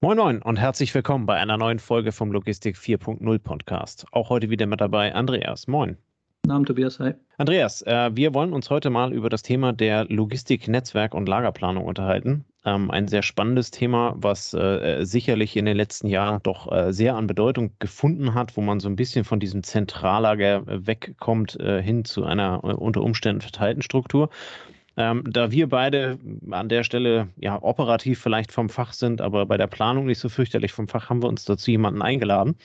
Moin Moin und herzlich willkommen bei einer neuen Folge vom Logistik 4.0 Podcast. Auch heute wieder mit dabei Andreas. Moin. Namen Tobias, hi. Andreas, äh, wir wollen uns heute mal über das Thema der Logistik, Netzwerk und Lagerplanung unterhalten. Ähm, ein sehr spannendes Thema, was äh, sicherlich in den letzten Jahren doch äh, sehr an Bedeutung gefunden hat, wo man so ein bisschen von diesem Zentrallager wegkommt äh, hin zu einer äh, unter Umständen verteilten Struktur. Ähm, da wir beide an der Stelle ja operativ vielleicht vom Fach sind, aber bei der Planung nicht so fürchterlich vom Fach, haben wir uns dazu jemanden eingeladen.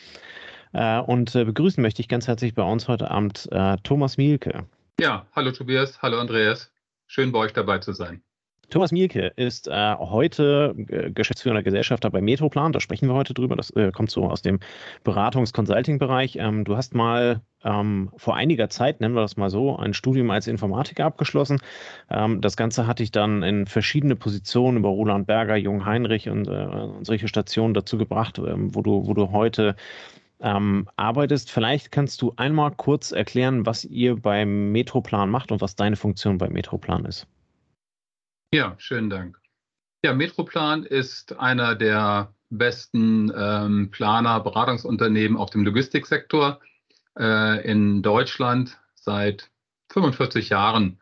Äh, und äh, begrüßen möchte ich ganz herzlich bei uns heute Abend äh, Thomas Mielke. Ja, hallo Tobias, hallo Andreas. Schön bei euch dabei zu sein. Thomas Mielke ist äh, heute äh, geschäftsführender Gesellschafter bei Metroplan. Da sprechen wir heute drüber. Das äh, kommt so aus dem Beratungs-Consulting-Bereich. Ähm, du hast mal ähm, vor einiger Zeit, nennen wir das mal so, ein Studium als Informatiker abgeschlossen. Ähm, das Ganze hatte ich dann in verschiedene Positionen über Roland Berger, Jung Heinrich und, äh, und solche Stationen dazu gebracht, ähm, wo, du, wo du heute ähm, arbeitest. Vielleicht kannst du einmal kurz erklären, was ihr beim Metroplan macht und was deine Funktion bei Metroplan ist. Ja, schönen Dank. Ja, Metroplan ist einer der besten ähm, Planer, Beratungsunternehmen auf dem Logistiksektor äh, in Deutschland. Seit 45 Jahren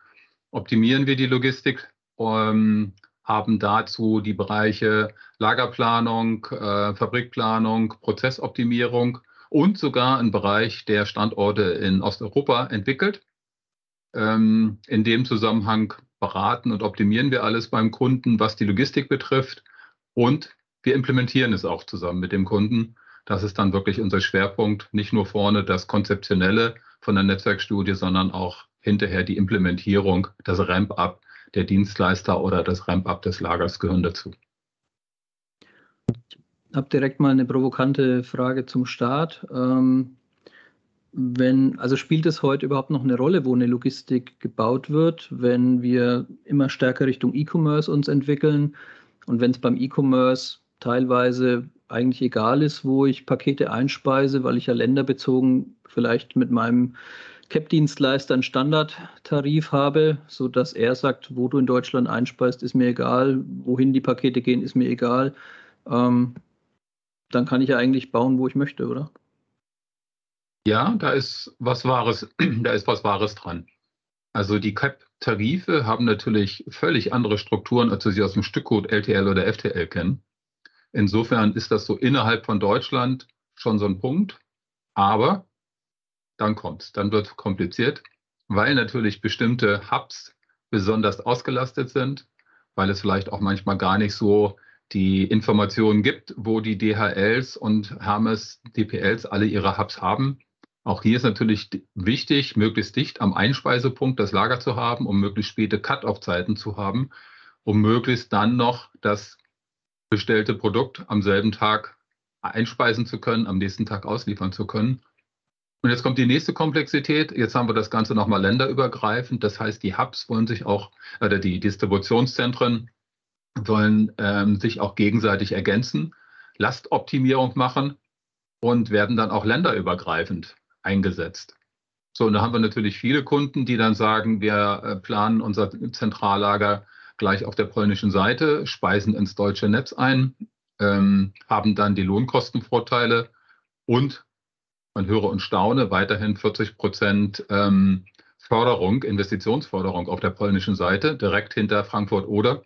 optimieren wir die Logistik, ähm, haben dazu die Bereiche Lagerplanung, äh, Fabrikplanung, Prozessoptimierung und sogar einen Bereich der Standorte in Osteuropa entwickelt. Ähm, in dem Zusammenhang beraten und optimieren wir alles beim Kunden, was die Logistik betrifft. Und wir implementieren es auch zusammen mit dem Kunden. Das ist dann wirklich unser Schwerpunkt. Nicht nur vorne das Konzeptionelle von der Netzwerkstudie, sondern auch hinterher die Implementierung, das Ramp-up der Dienstleister oder das Ramp-up des Lagers gehören dazu. Ich habe direkt mal eine provokante Frage zum Start. Ähm, wenn, also spielt es heute überhaupt noch eine Rolle, wo eine Logistik gebaut wird, wenn wir immer stärker Richtung E-Commerce uns entwickeln und wenn es beim E-Commerce teilweise eigentlich egal ist, wo ich Pakete einspeise, weil ich ja länderbezogen vielleicht mit meinem CAP-Dienstleister einen Standardtarif habe, sodass er sagt, wo du in Deutschland einspeist, ist mir egal, wohin die Pakete gehen, ist mir egal. Ähm, dann kann ich ja eigentlich bauen, wo ich möchte, oder? Ja, da ist was Wahres, da ist was Wahres dran. Also die CAP-Tarife haben natürlich völlig andere Strukturen, als wir sie aus dem Stückcode LTL oder FTL kennen. Insofern ist das so innerhalb von Deutschland schon so ein Punkt. Aber dann kommt's, dann wird es kompliziert, weil natürlich bestimmte Hubs besonders ausgelastet sind, weil es vielleicht auch manchmal gar nicht so die Informationen gibt, wo die DHLs und Hermes DPLs alle ihre Hubs haben. Auch hier ist natürlich wichtig, möglichst dicht am Einspeisepunkt das Lager zu haben, um möglichst späte Cut-off-Zeiten zu haben, um möglichst dann noch das bestellte Produkt am selben Tag einspeisen zu können, am nächsten Tag ausliefern zu können. Und jetzt kommt die nächste Komplexität. Jetzt haben wir das Ganze nochmal länderübergreifend. Das heißt, die Hubs wollen sich auch, oder die Distributionszentren wollen ähm, sich auch gegenseitig ergänzen, Lastoptimierung machen und werden dann auch länderübergreifend eingesetzt. So, und da haben wir natürlich viele Kunden, die dann sagen, wir äh, planen unser Zentrallager gleich auf der polnischen Seite, speisen ins deutsche Netz ein, ähm, haben dann die Lohnkostenvorteile und man höre und staune, weiterhin 40 Prozent ähm, Förderung, Investitionsförderung auf der polnischen Seite, direkt hinter Frankfurt oder.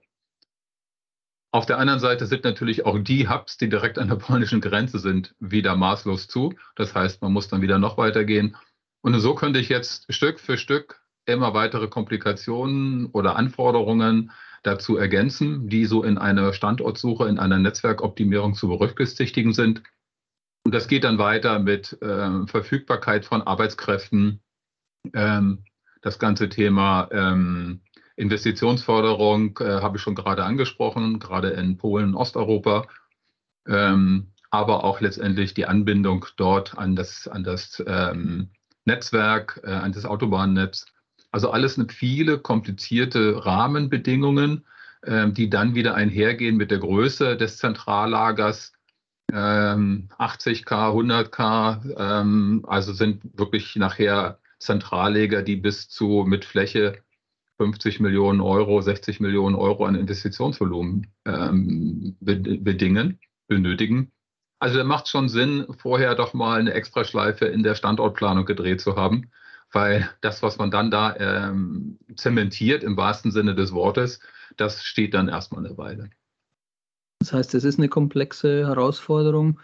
Auf der anderen Seite sind natürlich auch die Hubs, die direkt an der polnischen Grenze sind, wieder maßlos zu. Das heißt, man muss dann wieder noch weitergehen. Und so könnte ich jetzt Stück für Stück immer weitere Komplikationen oder Anforderungen dazu ergänzen, die so in einer Standortsuche, in einer Netzwerkoptimierung zu berücksichtigen sind. Und das geht dann weiter mit äh, Verfügbarkeit von Arbeitskräften, ähm, das ganze Thema ähm, Investitionsförderung äh, habe ich schon gerade angesprochen, gerade in Polen und Osteuropa, ähm, aber auch letztendlich die Anbindung dort an das, an das ähm, Netzwerk, äh, an das Autobahnnetz. Also alles viele komplizierte Rahmenbedingungen, äh, die dann wieder einhergehen mit der Größe des Zentrallagers. 80k, 100k, ähm, also sind wirklich nachher Zentrallager, die bis zu mit Fläche 50 Millionen Euro, 60 Millionen Euro an Investitionsvolumen ähm, bedingen. benötigen. Also da macht schon Sinn, vorher doch mal eine Extraschleife in der Standortplanung gedreht zu haben, weil das, was man dann da ähm, zementiert im wahrsten Sinne des Wortes, das steht dann erstmal eine Weile. Das heißt, es ist eine komplexe Herausforderung.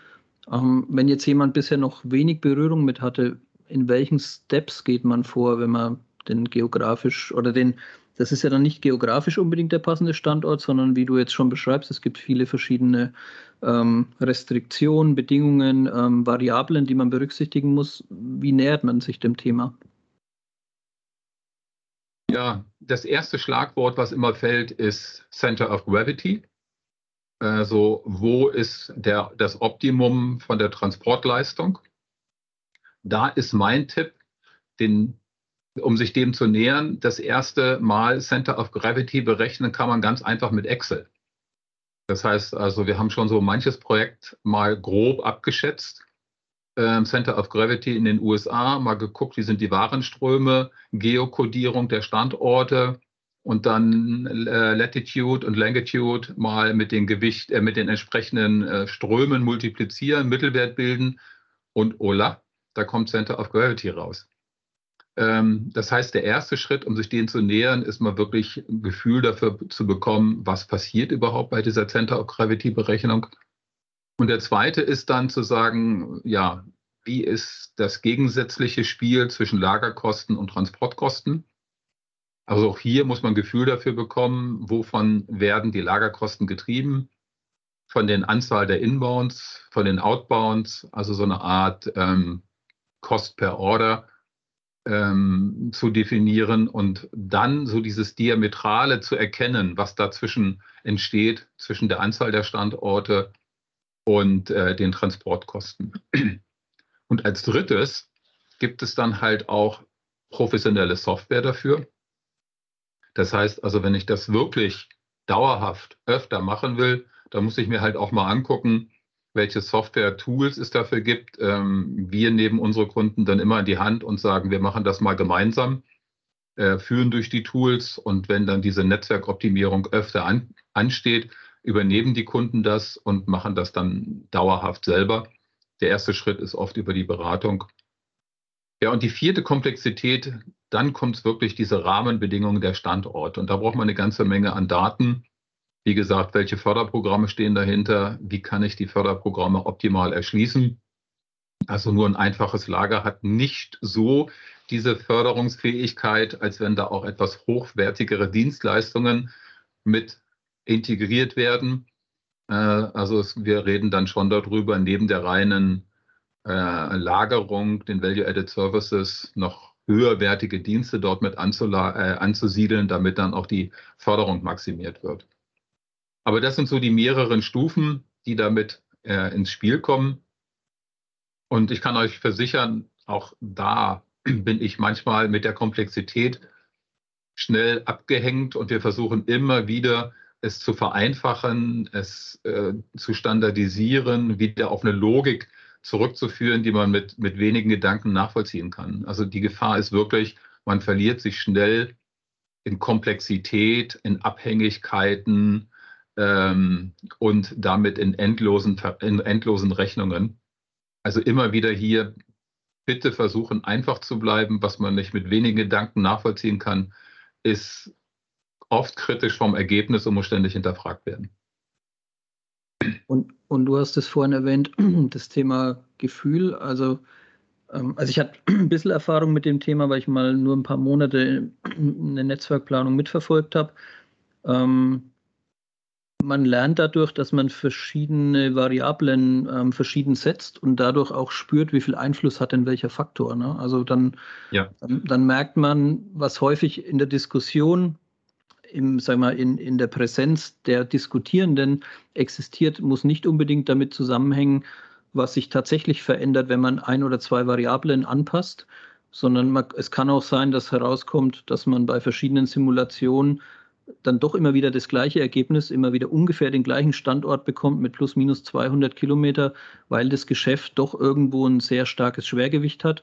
Ähm, wenn jetzt jemand bisher noch wenig Berührung mit hatte, in welchen Steps geht man vor, wenn man den geografisch oder den, das ist ja dann nicht geografisch unbedingt der passende Standort, sondern wie du jetzt schon beschreibst, es gibt viele verschiedene ähm, Restriktionen, Bedingungen, ähm, Variablen, die man berücksichtigen muss. Wie nähert man sich dem Thema? Ja, das erste Schlagwort, was immer fällt, ist Center of Gravity. Also wo ist der, das Optimum von der Transportleistung? Da ist mein Tipp, den, um sich dem zu nähern, das erste Mal Center of Gravity berechnen kann man ganz einfach mit Excel. Das heißt also, wir haben schon so manches Projekt mal grob abgeschätzt. Ähm, Center of Gravity in den USA, mal geguckt, wie sind die Warenströme, Geokodierung der Standorte, und dann äh, Latitude und Longitude mal mit den Gewicht, äh, mit den entsprechenden äh, Strömen multiplizieren, Mittelwert bilden und Ola, da kommt Center of Gravity raus. Ähm, das heißt, der erste Schritt, um sich denen zu nähern, ist mal wirklich ein Gefühl dafür zu bekommen, was passiert überhaupt bei dieser Center of Gravity Berechnung. Und der zweite ist dann zu sagen, ja, wie ist das gegensätzliche Spiel zwischen Lagerkosten und Transportkosten? Also auch hier muss man ein Gefühl dafür bekommen, wovon werden die Lagerkosten getrieben. Von den Anzahl der Inbounds, von den Outbounds, also so eine Art ähm, Cost per Order ähm, zu definieren und dann so dieses Diametrale zu erkennen, was dazwischen entsteht, zwischen der Anzahl der Standorte und äh, den Transportkosten. Und als drittes gibt es dann halt auch professionelle Software dafür. Das heißt also, wenn ich das wirklich dauerhaft öfter machen will, dann muss ich mir halt auch mal angucken, welche Software-Tools es dafür gibt. Ähm, wir nehmen unsere Kunden dann immer in die Hand und sagen, wir machen das mal gemeinsam, äh, führen durch die Tools und wenn dann diese Netzwerkoptimierung öfter an, ansteht, übernehmen die Kunden das und machen das dann dauerhaft selber. Der erste Schritt ist oft über die Beratung. Ja, und die vierte Komplexität, dann kommt es wirklich diese Rahmenbedingungen der Standorte. Und da braucht man eine ganze Menge an Daten. Wie gesagt, welche Förderprogramme stehen dahinter? Wie kann ich die Förderprogramme optimal erschließen? Also nur ein einfaches Lager hat nicht so diese Förderungsfähigkeit, als wenn da auch etwas hochwertigere Dienstleistungen mit integriert werden. Äh, also wir reden dann schon darüber, neben der reinen äh, Lagerung, den Value-Added Services noch höherwertige Dienste dort mit äh, anzusiedeln, damit dann auch die Förderung maximiert wird. Aber das sind so die mehreren Stufen, die damit äh, ins Spiel kommen. Und ich kann euch versichern, auch da bin ich manchmal mit der Komplexität schnell abgehängt und wir versuchen immer wieder es zu vereinfachen, es äh, zu standardisieren, wieder auf eine Logik zurückzuführen, die man mit, mit wenigen Gedanken nachvollziehen kann. Also die Gefahr ist wirklich, man verliert sich schnell in Komplexität, in Abhängigkeiten ähm, und damit in endlosen, in endlosen Rechnungen. Also immer wieder hier bitte versuchen, einfach zu bleiben. Was man nicht mit wenigen Gedanken nachvollziehen kann, ist oft kritisch vom Ergebnis und muss ständig hinterfragt werden. Und, und du hast es vorhin erwähnt, das Thema Gefühl. Also, ähm, also ich hatte ein bisschen Erfahrung mit dem Thema, weil ich mal nur ein paar Monate eine Netzwerkplanung mitverfolgt habe. Ähm, man lernt dadurch, dass man verschiedene Variablen ähm, verschieden setzt und dadurch auch spürt, wie viel Einfluss hat denn welcher Faktor. Ne? Also dann, ja. dann, dann, merkt man, was häufig in der Diskussion im, sag mal, in, in der Präsenz der Diskutierenden existiert, muss nicht unbedingt damit zusammenhängen, was sich tatsächlich verändert, wenn man ein oder zwei Variablen anpasst, sondern man, es kann auch sein, dass herauskommt, dass man bei verschiedenen Simulationen dann doch immer wieder das gleiche Ergebnis, immer wieder ungefähr den gleichen Standort bekommt mit plus minus 200 Kilometer, weil das Geschäft doch irgendwo ein sehr starkes Schwergewicht hat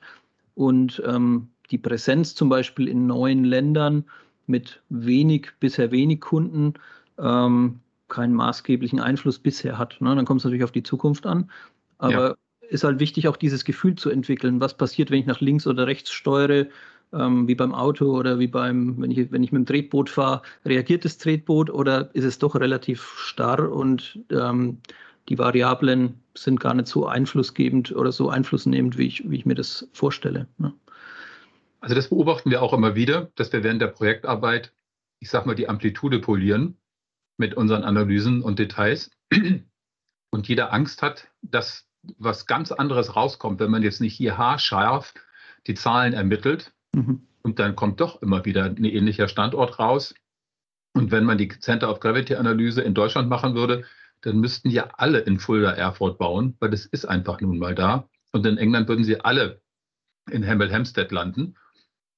und ähm, die Präsenz zum Beispiel in neuen Ländern mit wenig, bisher wenig Kunden, ähm, keinen maßgeblichen Einfluss bisher hat. Ne? Dann kommt es natürlich auf die Zukunft an. Aber ja. ist halt wichtig, auch dieses Gefühl zu entwickeln. Was passiert, wenn ich nach links oder rechts steuere? Ähm, wie beim Auto oder wie beim, wenn ich, wenn ich mit dem Tretboot fahre, reagiert das Tretboot oder ist es doch relativ starr und ähm, die Variablen sind gar nicht so einflussgebend oder so einflussnehmend, wie ich, wie ich mir das vorstelle. Ne? Also das beobachten wir auch immer wieder, dass wir während der Projektarbeit, ich sag mal, die Amplitude polieren mit unseren Analysen und Details und jeder Angst hat, dass was ganz anderes rauskommt, wenn man jetzt nicht hier haarscharf die Zahlen ermittelt mhm. und dann kommt doch immer wieder ein ähnlicher Standort raus. Und wenn man die Center of Gravity Analyse in Deutschland machen würde, dann müssten ja alle in Fulda Erfurt bauen, weil das ist einfach nun mal da. Und in England würden sie alle in Hemel Hempstead landen.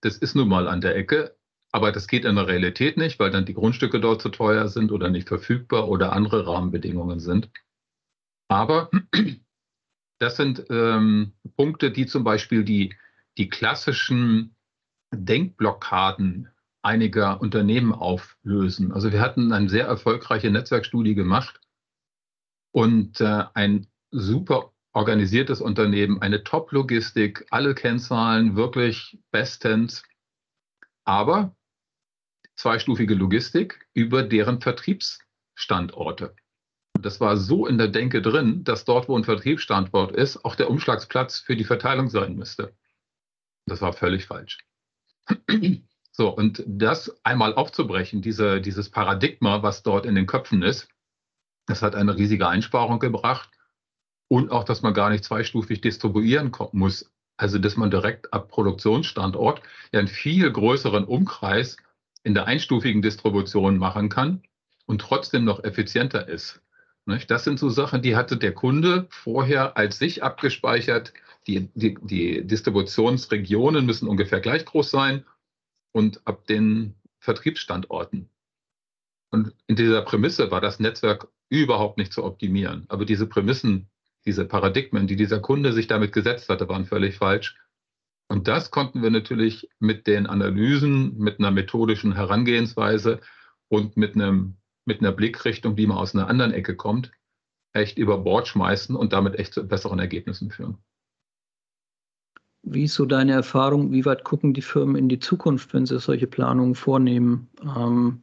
Das ist nun mal an der Ecke. Aber das geht in der Realität nicht, weil dann die Grundstücke dort zu teuer sind oder nicht verfügbar oder andere Rahmenbedingungen sind. Aber das sind ähm, Punkte, die zum Beispiel die, die klassischen Denkblockaden einiger Unternehmen auflösen. Also wir hatten eine sehr erfolgreiche Netzwerkstudie gemacht und äh, ein super organisiertes Unternehmen, eine Top-Logistik, alle Kennzahlen wirklich bestens, aber zweistufige Logistik über deren Vertriebsstandorte. Das war so in der Denke drin, dass dort, wo ein Vertriebsstandort ist, auch der Umschlagsplatz für die Verteilung sein müsste. Das war völlig falsch. So, und das einmal aufzubrechen, diese, dieses Paradigma, was dort in den Köpfen ist, das hat eine riesige Einsparung gebracht und auch, dass man gar nicht zweistufig distribuieren muss. Also, dass man direkt ab Produktionsstandort ja einen viel größeren Umkreis in der einstufigen Distribution machen kann und trotzdem noch effizienter ist. Das sind so Sachen, die hatte der Kunde vorher als sich abgespeichert. Die, die, die Distributionsregionen müssen ungefähr gleich groß sein und ab den Vertriebsstandorten. Und in dieser Prämisse war das Netzwerk überhaupt nicht zu optimieren. Aber diese Prämissen, diese Paradigmen, die dieser Kunde sich damit gesetzt hatte, waren völlig falsch. Und das konnten wir natürlich mit den Analysen, mit einer methodischen Herangehensweise und mit, einem, mit einer Blickrichtung, die mal aus einer anderen Ecke kommt, echt über Bord schmeißen und damit echt zu besseren Ergebnissen führen. Wie ist so deine Erfahrung? Wie weit gucken die Firmen in die Zukunft, wenn sie solche Planungen vornehmen? Ähm,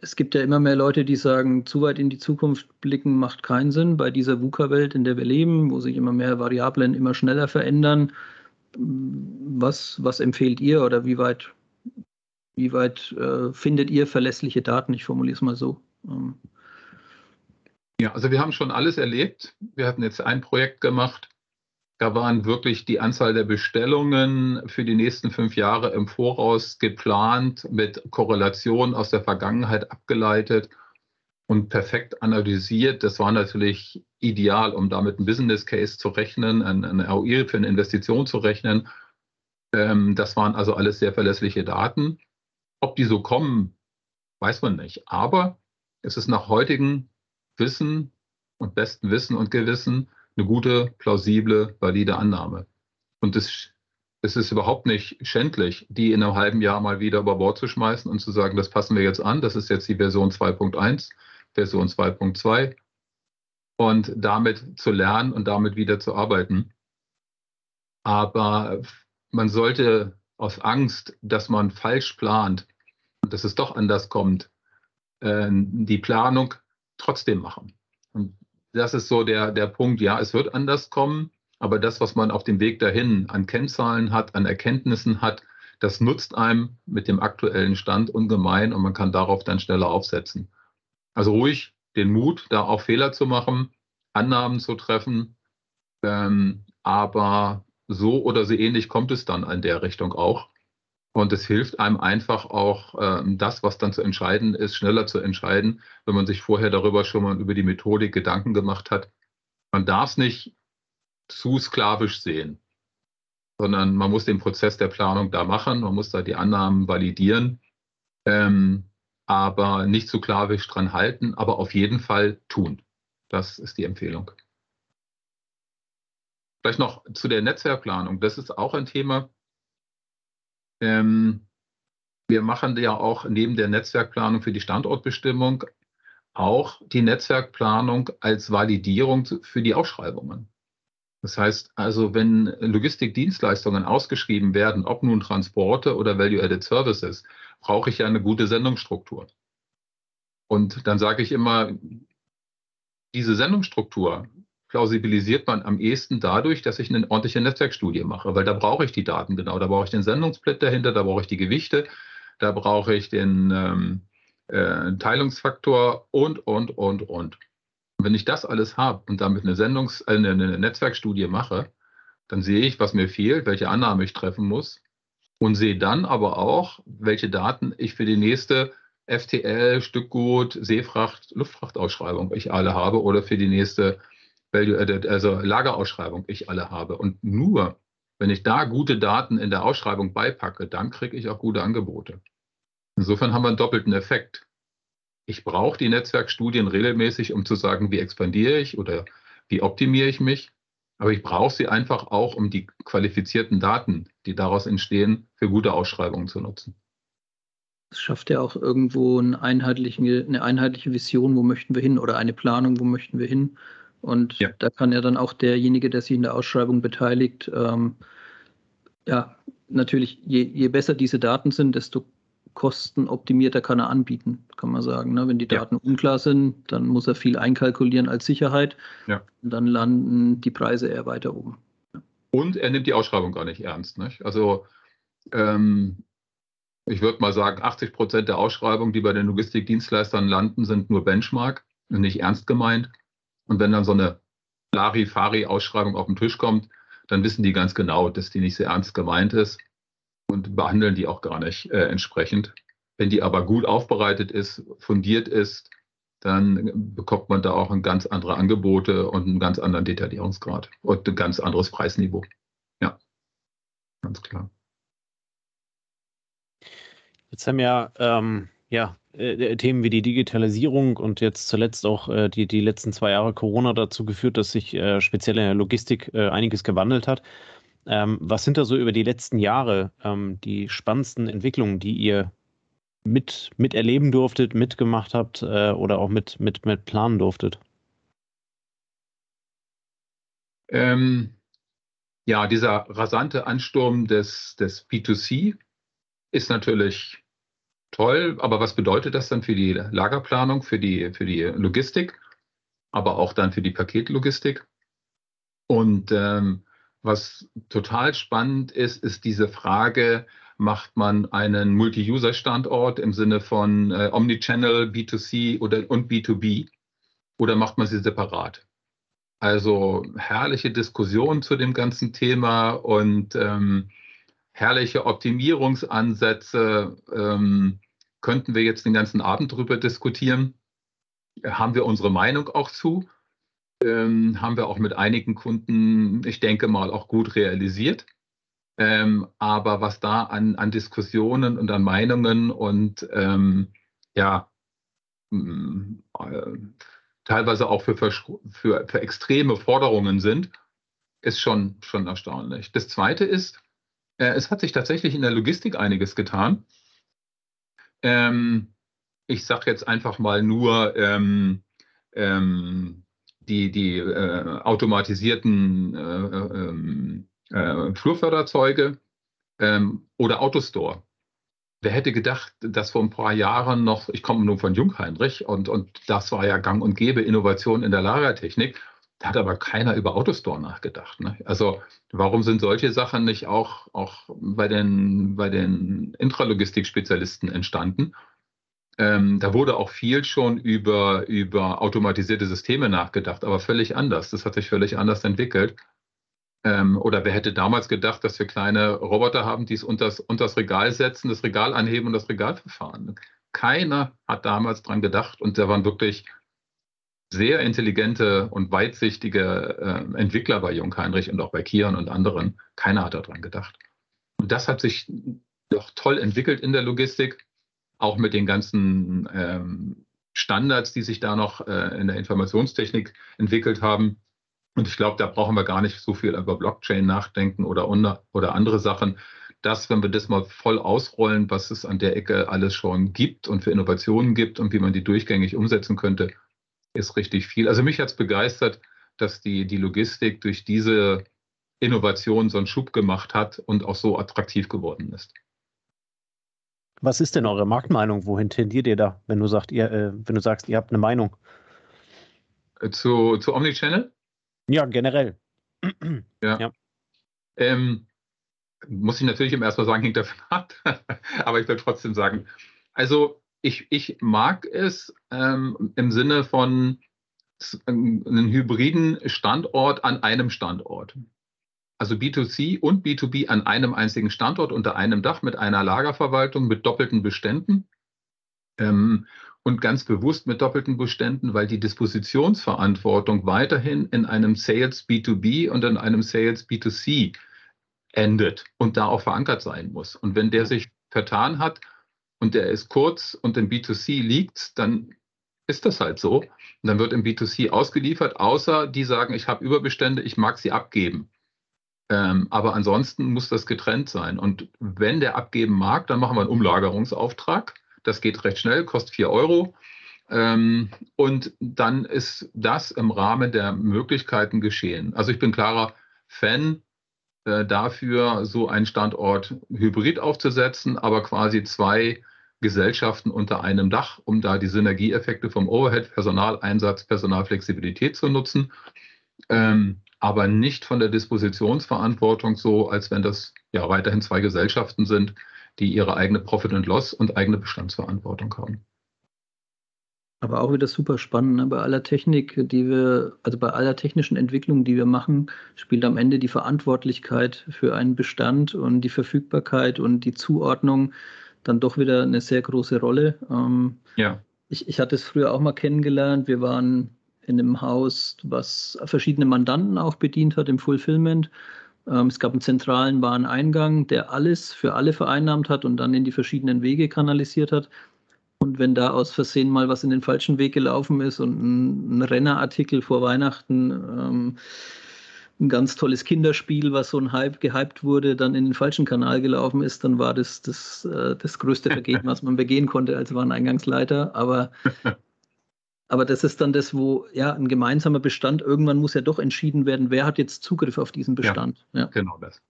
es gibt ja immer mehr Leute, die sagen, zu weit in die Zukunft blicken macht keinen Sinn. Bei dieser VUCA-Welt, in der wir leben, wo sich immer mehr Variablen immer schneller verändern, was, was empfehlt ihr oder wie weit, wie weit äh, findet ihr verlässliche Daten? Ich formuliere es mal so. Ähm. Ja, also wir haben schon alles erlebt. Wir hatten jetzt ein Projekt gemacht, da waren wirklich die Anzahl der Bestellungen für die nächsten fünf Jahre im Voraus geplant, mit Korrelation aus der Vergangenheit abgeleitet und perfekt analysiert. Das war natürlich ideal, um damit ein Business Case zu rechnen, ein, ROI für eine Investition zu rechnen. Ähm, das waren also alles sehr verlässliche Daten. Ob die so kommen, weiß man nicht. Aber es ist nach heutigem Wissen und bestem Wissen und Gewissen eine gute, plausible, valide Annahme. Und es, es ist überhaupt nicht schändlich, die in einem halben Jahr mal wieder über Bord zu schmeißen und zu sagen, das passen wir jetzt an, das ist jetzt die Version 2.1, Version 2.2 und damit zu lernen und damit wieder zu arbeiten. Aber man sollte aus Angst, dass man falsch plant und dass es doch anders kommt, äh, die Planung trotzdem machen. Das ist so der, der Punkt, ja, es wird anders kommen, aber das, was man auf dem Weg dahin an Kennzahlen hat, an Erkenntnissen hat, das nutzt einem mit dem aktuellen Stand ungemein und man kann darauf dann schneller aufsetzen. Also ruhig den Mut, da auch Fehler zu machen, Annahmen zu treffen, ähm, aber so oder so ähnlich kommt es dann in der Richtung auch. Und es hilft einem einfach auch, ähm, das, was dann zu entscheiden ist, schneller zu entscheiden, wenn man sich vorher darüber schon mal über die Methodik Gedanken gemacht hat. Man darf es nicht zu sklavisch sehen, sondern man muss den Prozess der Planung da machen, man muss da die Annahmen validieren, ähm, aber nicht zu sklavisch dran halten, aber auf jeden Fall tun. Das ist die Empfehlung. Vielleicht noch zu der Netzwerkplanung. Das ist auch ein Thema, ähm, wir machen ja auch neben der Netzwerkplanung für die Standortbestimmung auch die Netzwerkplanung als Validierung für die Ausschreibungen. Das heißt also, wenn Logistikdienstleistungen ausgeschrieben werden, ob nun Transporte oder Value-Added Services, brauche ich ja eine gute Sendungsstruktur. Und dann sage ich immer, diese Sendungsstruktur plausibilisiert man am ehesten dadurch, dass ich eine ordentliche Netzwerkstudie mache, weil da brauche ich die Daten genau. Da brauche ich den Sendungssplit dahinter, da brauche ich die Gewichte, da brauche ich den ähm, äh, Teilungsfaktor und, und, und, und. Und wenn ich das alles habe und damit eine, Sendungs-, äh, eine, eine Netzwerkstudie mache, dann sehe ich, was mir fehlt, welche Annahme ich treffen muss und sehe dann aber auch, welche Daten ich für die nächste FTL, Stückgut, Seefracht, Luftfrachtausschreibung ich alle habe oder für die nächste Value Added, also Lagerausschreibung ich alle habe. Und nur, wenn ich da gute Daten in der Ausschreibung beipacke, dann kriege ich auch gute Angebote. Insofern haben wir einen doppelten Effekt ich brauche die Netzwerkstudien regelmäßig, um zu sagen, wie expandiere ich oder wie optimiere ich mich. Aber ich brauche sie einfach auch, um die qualifizierten Daten, die daraus entstehen, für gute Ausschreibungen zu nutzen. Es schafft ja auch irgendwo eine einheitliche, eine einheitliche Vision, wo möchten wir hin, oder eine Planung, wo möchten wir hin. Und ja. da kann ja dann auch derjenige, der sich in der Ausschreibung beteiligt, ähm, ja, natürlich, je, je besser diese Daten sind, desto kostenoptimierter kann er anbieten, kann man sagen. Ne? Wenn die Daten ja. unklar sind, dann muss er viel einkalkulieren als Sicherheit. Ja. Und dann landen die Preise eher weiter oben. Und er nimmt die Ausschreibung gar nicht ernst. Nicht? Also ähm, ich würde mal sagen, 80 Prozent der Ausschreibungen, die bei den Logistikdienstleistern landen, sind nur Benchmark und nicht ernst gemeint. Und wenn dann so eine Lari-Fari-Ausschreibung auf den Tisch kommt, dann wissen die ganz genau, dass die nicht sehr ernst gemeint ist und behandeln die auch gar nicht äh, entsprechend. Wenn die aber gut aufbereitet ist, fundiert ist, dann bekommt man da auch ein ganz andere Angebote und einen ganz anderen Detaillierungsgrad und ein ganz anderes Preisniveau. Ja, ganz klar. Jetzt haben ja, ähm, ja äh, äh, Themen wie die Digitalisierung und jetzt zuletzt auch äh, die, die letzten zwei Jahre Corona dazu geführt, dass sich äh, speziell in der Logistik äh, einiges gewandelt hat. Ähm, was sind da so über die letzten Jahre ähm, die spannendsten Entwicklungen, die ihr mit, miterleben durftet, mitgemacht habt äh, oder auch mit, mit, mit planen durftet? Ähm, ja, dieser rasante Ansturm des, des B2C ist natürlich toll, aber was bedeutet das dann für die Lagerplanung, für die, für die Logistik, aber auch dann für die Paketlogistik? Und ähm, was total spannend ist, ist diese Frage, macht man einen Multi-User-Standort im Sinne von äh, Omnichannel, B2C oder, und B2B oder macht man sie separat? Also herrliche Diskussion zu dem ganzen Thema und ähm, herrliche Optimierungsansätze. Ähm, könnten wir jetzt den ganzen Abend darüber diskutieren? Haben wir unsere Meinung auch zu? ähm, haben wir auch mit einigen Kunden, ich denke mal, auch gut realisiert. Ähm, aber was da an, an, Diskussionen und an Meinungen und ähm, ja, mm, äh, teilweise auch für, für, für, extreme Forderungen sind, ist schon, schon erstaunlich. Das Zweite ist, es hat sich tatsächlich in der Logistik einiges getan. Ähm, ich sage jetzt einfach mal nur, ähm, ähm, die, die äh, automatisierten äh, ähm, äh, Flurförderzeuge ähm, oder Autostore. Wer hätte gedacht, dass vor ein paar Jahren noch, ich komme nur von Jungheinrich und, und das war ja gang und gäbe Innovation in der Lagertechnik. Da hat aber keiner über Autostore nachgedacht. Ne? Also warum sind solche Sachen nicht auch, auch bei den, bei den Intralogistik-Spezialisten entstanden? Ähm, da wurde auch viel schon über, über automatisierte Systeme nachgedacht, aber völlig anders. Das hat sich völlig anders entwickelt. Ähm, oder wer hätte damals gedacht, dass wir kleine Roboter haben, die es unters, unters Regal setzen, das Regal anheben und das Regal verfahren? Keiner hat damals dran gedacht und da waren wirklich sehr intelligente und weitsichtige äh, Entwickler bei Jungheinrich und auch bei Kion und anderen. Keiner hat daran gedacht. Und das hat sich doch toll entwickelt in der Logistik auch mit den ganzen ähm, Standards, die sich da noch äh, in der Informationstechnik entwickelt haben. Und ich glaube, da brauchen wir gar nicht so viel über Blockchain nachdenken oder, oder andere Sachen. das, wenn wir das mal voll ausrollen, was es an der Ecke alles schon gibt und für Innovationen gibt und wie man die durchgängig umsetzen könnte, ist richtig viel. Also mich hat es begeistert, dass die, die Logistik durch diese Innovation so einen Schub gemacht hat und auch so attraktiv geworden ist. Was ist denn eure Marktmeinung? Wohin tendiert ihr da, wenn du, sagt, ihr, äh, wenn du sagst, ihr habt eine Meinung? Äh, zu, zu Omnichannel? Ja, generell. ja. ja. Ähm, muss ich natürlich im ersten Mal sagen, hängt davon ab. Aber ich will trotzdem sagen, also ich, ich mag es ähm, im Sinne von einem hybriden Standort an einem Standort. Also B2C und B2B an einem einzigen Standort unter einem Dach mit einer Lagerverwaltung mit doppelten Beständen. Ähm, und ganz bewusst mit doppelten Beständen, weil die Dispositionsverantwortung weiterhin in einem Sales B2B und in einem Sales B2C endet und da auch verankert sein muss. Und wenn der sich vertan hat und der ist kurz und im B2C liegt, dann ist das halt so. Und dann wird im B2C ausgeliefert, außer die sagen, ich habe Überbestände, ich mag sie abgeben. Ähm, aber ansonsten muss das getrennt sein. Und wenn der abgeben mag, dann machen wir einen Umlagerungsauftrag. Das geht recht schnell, kostet 4 Euro. Ähm, und dann ist das im Rahmen der Möglichkeiten geschehen. Also ich bin klarer Fan äh, dafür, so einen Standort hybrid aufzusetzen, aber quasi zwei Gesellschaften unter einem Dach, um da die Synergieeffekte vom Overhead, Personaleinsatz, Personalflexibilität zu nutzen. Ähm, aber nicht von der Dispositionsverantwortung so, als wenn das ja weiterhin zwei Gesellschaften sind, die ihre eigene Profit and Loss und eigene Bestandsverantwortung haben. Aber auch wieder super spannend. Ne? Bei aller Technik, die wir, also bei aller technischen Entwicklung, die wir machen, spielt am Ende die Verantwortlichkeit für einen Bestand und die Verfügbarkeit und die Zuordnung dann doch wieder eine sehr große Rolle. Ähm, ja. Ich, ich hatte es früher auch mal kennengelernt. Wir waren in einem Haus, was verschiedene Mandanten auch bedient hat im Fulfillment. Ähm, es gab einen zentralen Wareneingang, der alles für alle vereinnahmt hat und dann in die verschiedenen Wege kanalisiert hat. Und wenn da aus Versehen mal was in den falschen Weg gelaufen ist und ein, ein Rennerartikel vor Weihnachten, ähm, ein ganz tolles Kinderspiel, was so ein Hype gehypt wurde, dann in den falschen Kanal gelaufen ist, dann war das das, äh, das größte Vergehen, was man begehen konnte als Wareneingangsleiter. Aber, aber das ist dann das, wo ja ein gemeinsamer Bestand, irgendwann muss ja doch entschieden werden, wer hat jetzt Zugriff auf diesen Bestand. Ja, ja. Genau das.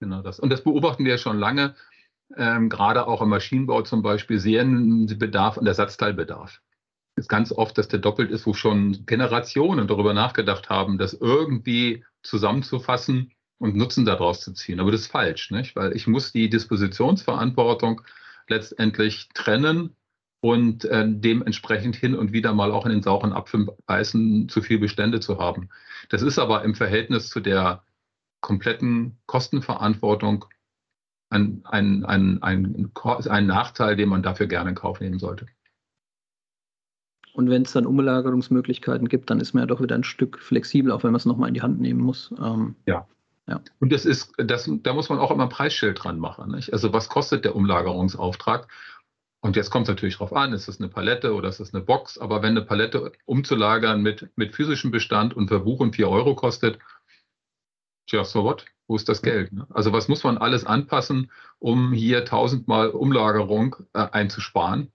Genau das. Und das beobachten wir ja schon lange ähm, gerade auch im Maschinenbau zum Beispiel, Serienbedarf und Ersatzteilbedarf. Es ist ganz oft, dass der doppelt ist, wo schon Generationen darüber nachgedacht haben, das irgendwie zusammenzufassen und Nutzen daraus zu ziehen. Aber das ist falsch, nicht? weil ich muss die Dispositionsverantwortung letztendlich trennen und äh, dementsprechend hin und wieder mal auch in den sauren Apfel beißen, zu viel Bestände zu haben. Das ist aber im Verhältnis zu der kompletten Kostenverantwortung ein, ein, ein, ein, ein Nachteil, den man dafür gerne in Kauf nehmen sollte. Und wenn es dann Umlagerungsmöglichkeiten gibt, dann ist man ja doch wieder ein Stück flexibel, auch wenn man es nochmal in die Hand nehmen muss. Ähm, ja. ja. Und das ist, das, da muss man auch immer ein Preisschild dran machen. Nicht? Also was kostet der Umlagerungsauftrag? Und jetzt kommt es natürlich darauf an, ist es eine Palette oder ist es eine Box? Aber wenn eine Palette umzulagern mit, mit physischem Bestand und Verbuchen 4 Euro kostet, tja, so what? Wo ist das Geld? Ne? Also was muss man alles anpassen, um hier tausendmal Umlagerung äh, einzusparen?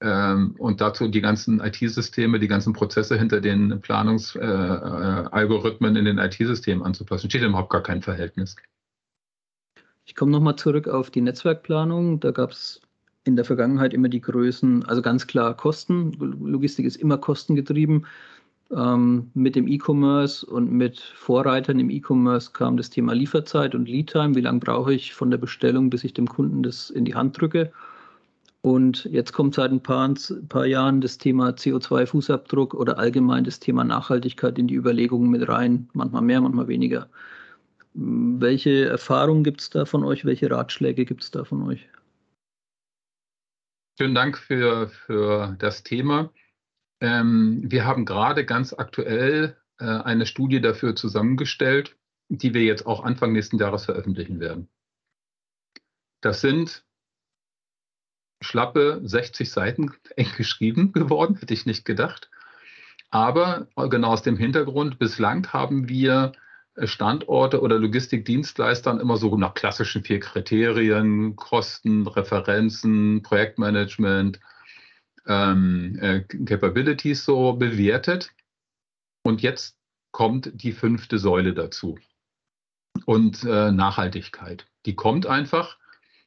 Ähm, und dazu die ganzen IT-Systeme, die ganzen Prozesse hinter den Planungsalgorithmen äh, äh, in den IT-Systemen anzupassen. Steht überhaupt gar kein Verhältnis. Ich komme nochmal zurück auf die Netzwerkplanung. Da gab es in der Vergangenheit immer die Größen, also ganz klar Kosten. Logistik ist immer kostengetrieben. Ähm, mit dem E-Commerce und mit Vorreitern im E-Commerce kam das Thema Lieferzeit und Lead-Time. Wie lange brauche ich von der Bestellung, bis ich dem Kunden das in die Hand drücke? Und jetzt kommt seit ein paar, ein paar Jahren das Thema CO2-Fußabdruck oder allgemein das Thema Nachhaltigkeit in die Überlegungen mit rein. Manchmal mehr, manchmal weniger. Welche Erfahrungen gibt es da von euch? Welche Ratschläge gibt es da von euch? Schönen Dank für, für das Thema. Ähm, wir haben gerade ganz aktuell äh, eine Studie dafür zusammengestellt, die wir jetzt auch Anfang nächsten Jahres veröffentlichen werden. Das sind schlappe 60 Seiten eng geschrieben geworden, hätte ich nicht gedacht. Aber genau aus dem Hintergrund, bislang haben wir Standorte oder Logistikdienstleistern immer so nach klassischen vier Kriterien, Kosten, Referenzen, Projektmanagement, ähm, äh, Capabilities so bewertet. Und jetzt kommt die fünfte Säule dazu. Und äh, Nachhaltigkeit. Die kommt einfach.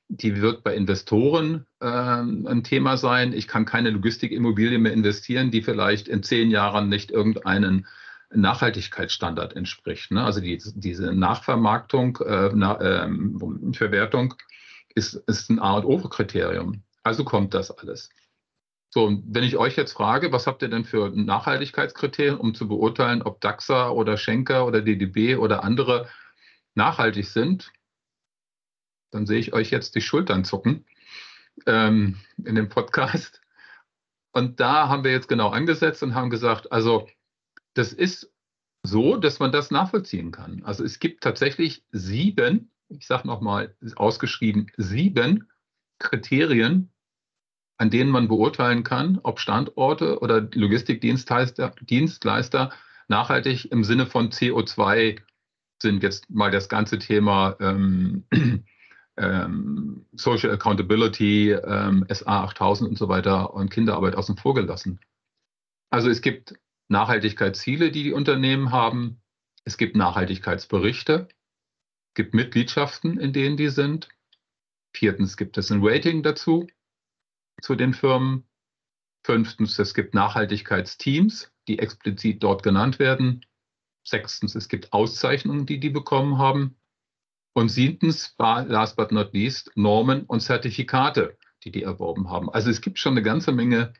Die wird bei Investoren äh, ein Thema sein. Ich kann keine Logistikimmobilie mehr investieren, die vielleicht in zehn Jahren nicht irgendeinen Nachhaltigkeitsstandard entspricht. Ne? Also die, diese Nachvermarktung, äh, na, äh, Verwertung ist, ist ein A und O-Kriterium. Also kommt das alles. So, wenn ich euch jetzt frage, was habt ihr denn für Nachhaltigkeitskriterien, um zu beurteilen, ob DAXA oder Schenker oder DDB oder andere nachhaltig sind, dann sehe ich euch jetzt die Schultern zucken ähm, in dem Podcast. Und da haben wir jetzt genau angesetzt und haben gesagt, also das ist so, dass man das nachvollziehen kann. Also es gibt tatsächlich sieben, ich sage nochmal ausgeschrieben, sieben Kriterien, an denen man beurteilen kann, ob Standorte oder Logistikdienstleister Dienstleister nachhaltig im Sinne von CO2 sind. Jetzt mal das ganze Thema ähm, ähm, Social Accountability, ähm, SA 8000 und so weiter und Kinderarbeit außen vor gelassen. Also es gibt Nachhaltigkeitsziele, die die Unternehmen haben. Es gibt Nachhaltigkeitsberichte. Es gibt Mitgliedschaften, in denen die sind. Viertens gibt es ein Rating dazu, zu den Firmen. Fünftens, es gibt Nachhaltigkeitsteams, die explizit dort genannt werden. Sechstens, es gibt Auszeichnungen, die die bekommen haben. Und siebtens, last but not least, Normen und Zertifikate, die die erworben haben. Also es gibt schon eine ganze Menge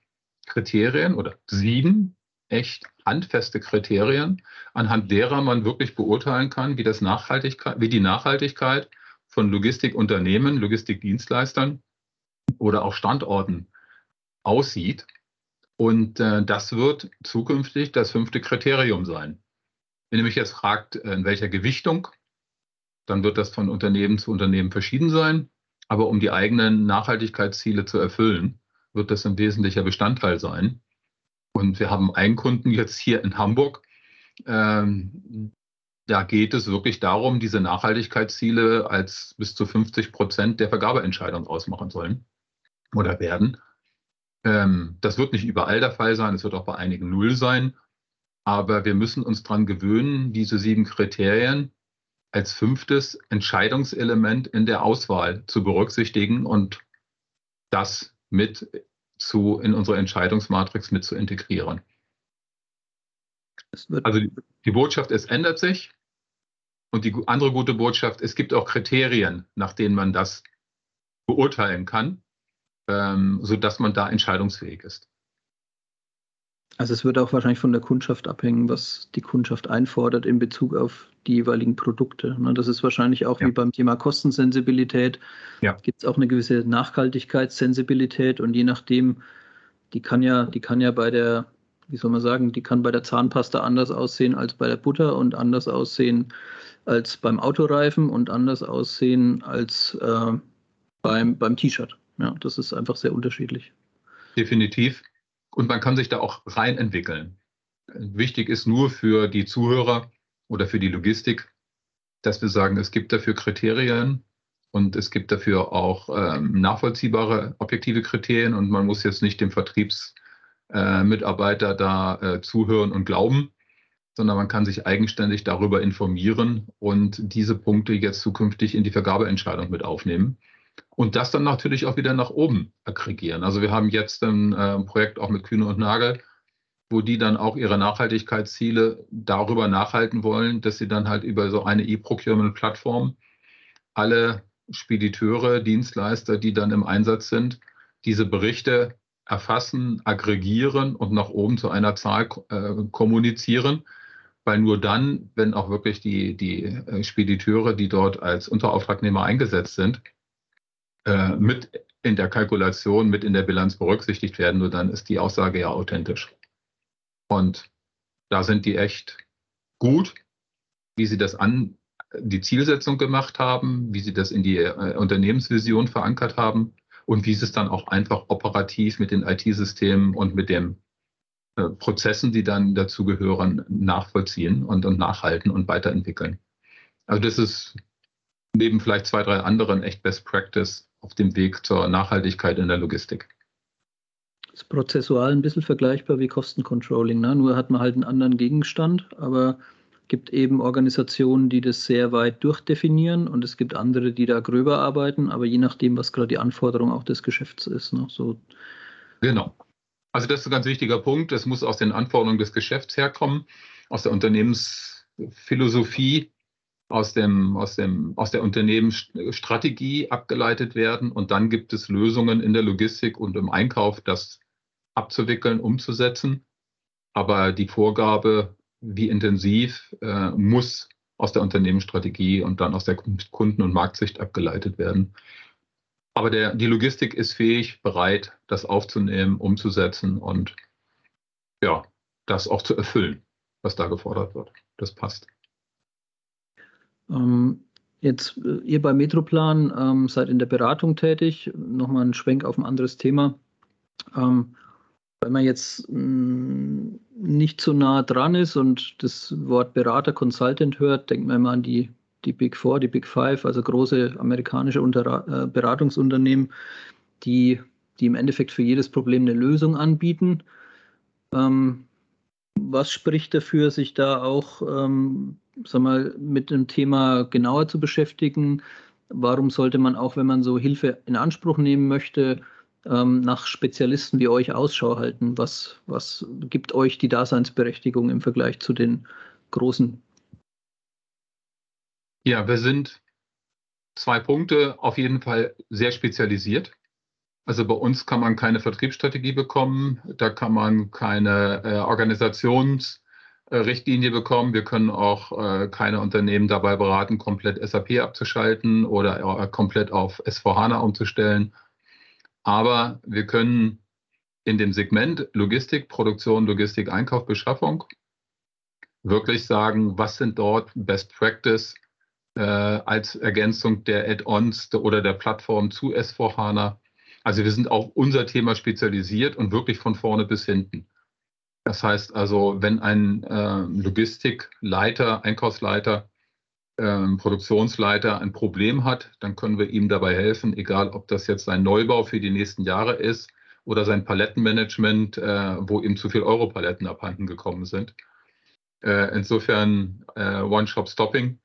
Kriterien oder sieben echt handfeste Kriterien, anhand derer man wirklich beurteilen kann, wie, das Nachhaltigkeit, wie die Nachhaltigkeit von Logistikunternehmen, Logistikdienstleistern oder auch Standorten aussieht. Und äh, das wird zukünftig das fünfte Kriterium sein. Wenn ihr mich jetzt fragt, in welcher Gewichtung, dann wird das von Unternehmen zu Unternehmen verschieden sein. Aber um die eigenen Nachhaltigkeitsziele zu erfüllen, wird das ein wesentlicher Bestandteil sein. Und wir haben einen Kunden jetzt hier in Hamburg. Ähm, da geht es wirklich darum, diese Nachhaltigkeitsziele als bis zu 50 Prozent der Vergabeentscheidung ausmachen sollen oder werden. Ähm, das wird nicht überall der Fall sein, es wird auch bei einigen null sein. Aber wir müssen uns daran gewöhnen, diese sieben Kriterien als fünftes Entscheidungselement in der Auswahl zu berücksichtigen und das mit zu, in unsere Entscheidungsmatrix mit zu integrieren. Also die, die Botschaft, es ändert sich. Und die andere gute Botschaft, es gibt auch Kriterien, nach denen man das beurteilen kann, ähm, sodass man da entscheidungsfähig ist. Also es wird auch wahrscheinlich von der Kundschaft abhängen, was die Kundschaft einfordert in Bezug auf die jeweiligen Produkte. Ne, das ist wahrscheinlich auch ja. wie beim Thema Kostensensibilität. Ja. Gibt es auch eine gewisse Nachhaltigkeitssensibilität und je nachdem, die kann ja, die kann ja bei der, wie soll man sagen, die kann bei der Zahnpasta anders aussehen als bei der Butter und anders aussehen als beim Autoreifen und anders aussehen als äh, beim, beim T-Shirt. Ja, das ist einfach sehr unterschiedlich. Definitiv. Und man kann sich da auch rein entwickeln. Wichtig ist nur für die Zuhörer oder für die Logistik, dass wir sagen, es gibt dafür Kriterien und es gibt dafür auch ähm, nachvollziehbare objektive Kriterien und man muss jetzt nicht dem Vertriebsmitarbeiter äh, da äh, zuhören und glauben, sondern man kann sich eigenständig darüber informieren und diese Punkte jetzt zukünftig in die Vergabeentscheidung mit aufnehmen und das dann natürlich auch wieder nach oben aggregieren. Also wir haben jetzt ein äh, Projekt auch mit Kühne und Nagel, wo die dann auch ihre Nachhaltigkeitsziele darüber nachhalten wollen, dass sie dann halt über so eine E-Procurement-Plattform alle Spediteure, Dienstleister, die dann im Einsatz sind, diese Berichte erfassen, aggregieren und nach oben zu einer Zahl äh, kommunizieren. Weil nur dann, wenn auch wirklich die, die äh, Spediteure, die dort als Unterauftragnehmer eingesetzt sind, äh, mit in der Kalkulation, mit in der Bilanz berücksichtigt werden, nur dann ist die Aussage ja authentisch. Und da sind die echt gut, wie sie das an die Zielsetzung gemacht haben, wie sie das in die äh, Unternehmensvision verankert haben und wie sie es dann auch einfach operativ mit den IT-Systemen und mit dem äh, Prozessen, die dann dazugehören, nachvollziehen und, und nachhalten und weiterentwickeln. Also das ist neben vielleicht zwei, drei anderen echt Best Practice auf dem Weg zur Nachhaltigkeit in der Logistik. Das ist prozessual ein bisschen vergleichbar wie Kostencontrolling. Ne? Nur hat man halt einen anderen Gegenstand, aber gibt eben Organisationen, die das sehr weit durchdefinieren und es gibt andere, die da gröber arbeiten, aber je nachdem, was gerade die Anforderung auch des Geschäfts ist. Ne? So. Genau. Also das ist ein ganz wichtiger Punkt. Das muss aus den Anforderungen des Geschäfts herkommen, aus der Unternehmensphilosophie, aus, dem, aus, dem, aus der Unternehmensstrategie abgeleitet werden. Und dann gibt es Lösungen in der Logistik und im Einkauf, das abzuwickeln, umzusetzen. Aber die Vorgabe wie intensiv äh, muss aus der Unternehmensstrategie und dann aus der Kunden- und Marktsicht abgeleitet werden. Aber der, die Logistik ist fähig, bereit, das aufzunehmen, umzusetzen und ja, das auch zu erfüllen, was da gefordert wird. Das passt. Ähm, jetzt, äh, ihr bei Metroplan ähm, seid in der Beratung tätig. Nochmal ein Schwenk auf ein anderes Thema. Ähm, wenn man jetzt mm, nicht so nah dran ist und das Wort Berater, Consultant hört, denkt man immer an die, die Big Four, die Big Five, also große amerikanische Unter äh, Beratungsunternehmen, die, die im Endeffekt für jedes Problem eine Lösung anbieten. Ähm, was spricht dafür, sich da auch ähm, sag mal, mit dem Thema genauer zu beschäftigen? Warum sollte man auch, wenn man so Hilfe in Anspruch nehmen möchte, ähm, nach Spezialisten wie euch Ausschau halten? Was, was gibt euch die Daseinsberechtigung im Vergleich zu den großen? Ja, wir sind zwei Punkte auf jeden Fall sehr spezialisiert. Also bei uns kann man keine Vertriebsstrategie bekommen, da kann man keine äh, Organisationsrichtlinie bekommen. Wir können auch äh, keine Unternehmen dabei beraten, komplett SAP abzuschalten oder äh, komplett auf S4HANA umzustellen aber wir können in dem Segment Logistik, Produktion, Logistik, Einkauf, Beschaffung wirklich sagen, was sind dort Best Practice äh, als Ergänzung der Add-ons oder der Plattform zu S4HANA. Also wir sind auf unser Thema spezialisiert und wirklich von vorne bis hinten. Das heißt also, wenn ein äh, Logistikleiter, Einkaufsleiter ähm, Produktionsleiter ein Problem hat, dann können wir ihm dabei helfen, egal ob das jetzt sein Neubau für die nächsten Jahre ist oder sein Palettenmanagement, äh, wo ihm zu viel Europaletten abhanden gekommen sind. Äh, insofern äh, One-Shop-Stopping.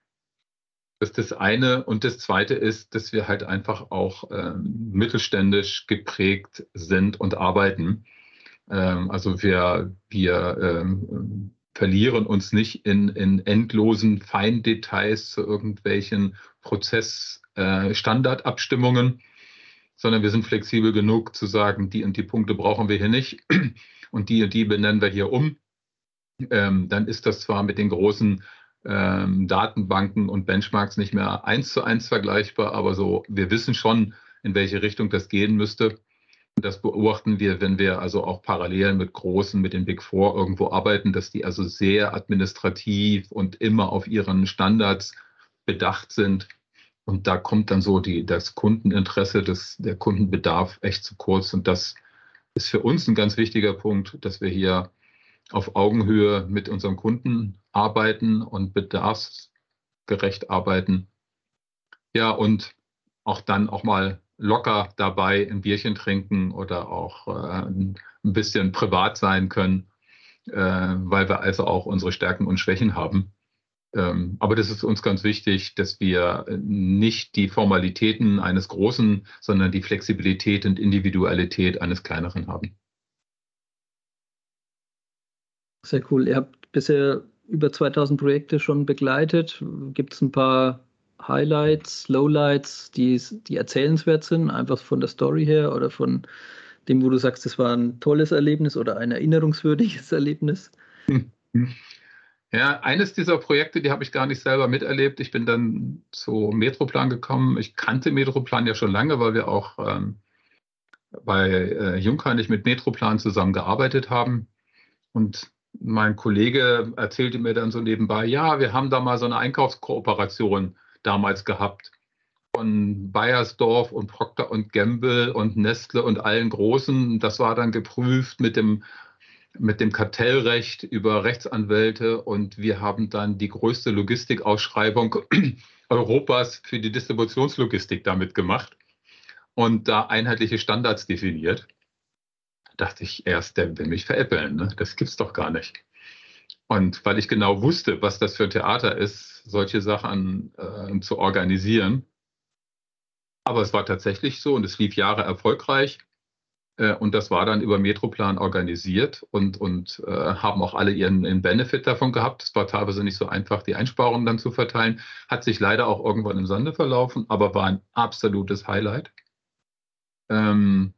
Ist das eine. Und das zweite ist, dass wir halt einfach auch ähm, mittelständisch geprägt sind und arbeiten. Ähm, also wir, wir ähm, verlieren uns nicht in, in endlosen Feindetails zu irgendwelchen Prozessstandardabstimmungen, äh, sondern wir sind flexibel genug zu sagen, die und die Punkte brauchen wir hier nicht und die und die benennen wir hier um. Ähm, dann ist das zwar mit den großen ähm, Datenbanken und Benchmarks nicht mehr eins zu eins vergleichbar, aber so, wir wissen schon, in welche Richtung das gehen müsste. Das beobachten wir, wenn wir also auch parallel mit großen, mit den Big Four irgendwo arbeiten, dass die also sehr administrativ und immer auf ihren Standards bedacht sind. Und da kommt dann so die, das Kundeninteresse, das, der Kundenbedarf echt zu kurz. Und das ist für uns ein ganz wichtiger Punkt, dass wir hier auf Augenhöhe mit unseren Kunden arbeiten und bedarfsgerecht arbeiten. Ja, und auch dann auch mal locker dabei ein Bierchen trinken oder auch äh, ein bisschen privat sein können, äh, weil wir also auch unsere Stärken und Schwächen haben. Ähm, aber das ist uns ganz wichtig, dass wir nicht die Formalitäten eines Großen, sondern die Flexibilität und Individualität eines Kleineren haben. Sehr cool. Ihr habt bisher über 2000 Projekte schon begleitet. Gibt es ein paar Highlights, Lowlights, die, die erzählenswert sind, einfach von der Story her oder von dem, wo du sagst, das war ein tolles Erlebnis oder ein erinnerungswürdiges Erlebnis? Ja, eines dieser Projekte, die habe ich gar nicht selber miterlebt. Ich bin dann zu Metroplan gekommen. Ich kannte Metroplan ja schon lange, weil wir auch ähm, bei äh, Jungheinrich mit Metroplan zusammengearbeitet haben. Und mein Kollege erzählte mir dann so nebenbei, ja, wir haben da mal so eine Einkaufskooperation damals gehabt. Von Bayersdorf und Procter und Gamble und Nestle und allen Großen. Das war dann geprüft mit dem mit dem Kartellrecht über Rechtsanwälte und wir haben dann die größte Logistikausschreibung Europas für die Distributionslogistik damit gemacht und da einheitliche Standards definiert. Da dachte ich erst, der will mich veräppeln, ne? das gibt's doch gar nicht. Und weil ich genau wusste, was das für ein Theater ist, solche Sachen äh, zu organisieren. Aber es war tatsächlich so und es lief Jahre erfolgreich. Äh, und das war dann über Metroplan organisiert und, und äh, haben auch alle ihren, ihren Benefit davon gehabt. Es war teilweise nicht so einfach, die Einsparungen dann zu verteilen. Hat sich leider auch irgendwann im Sande verlaufen, aber war ein absolutes Highlight. Ähm,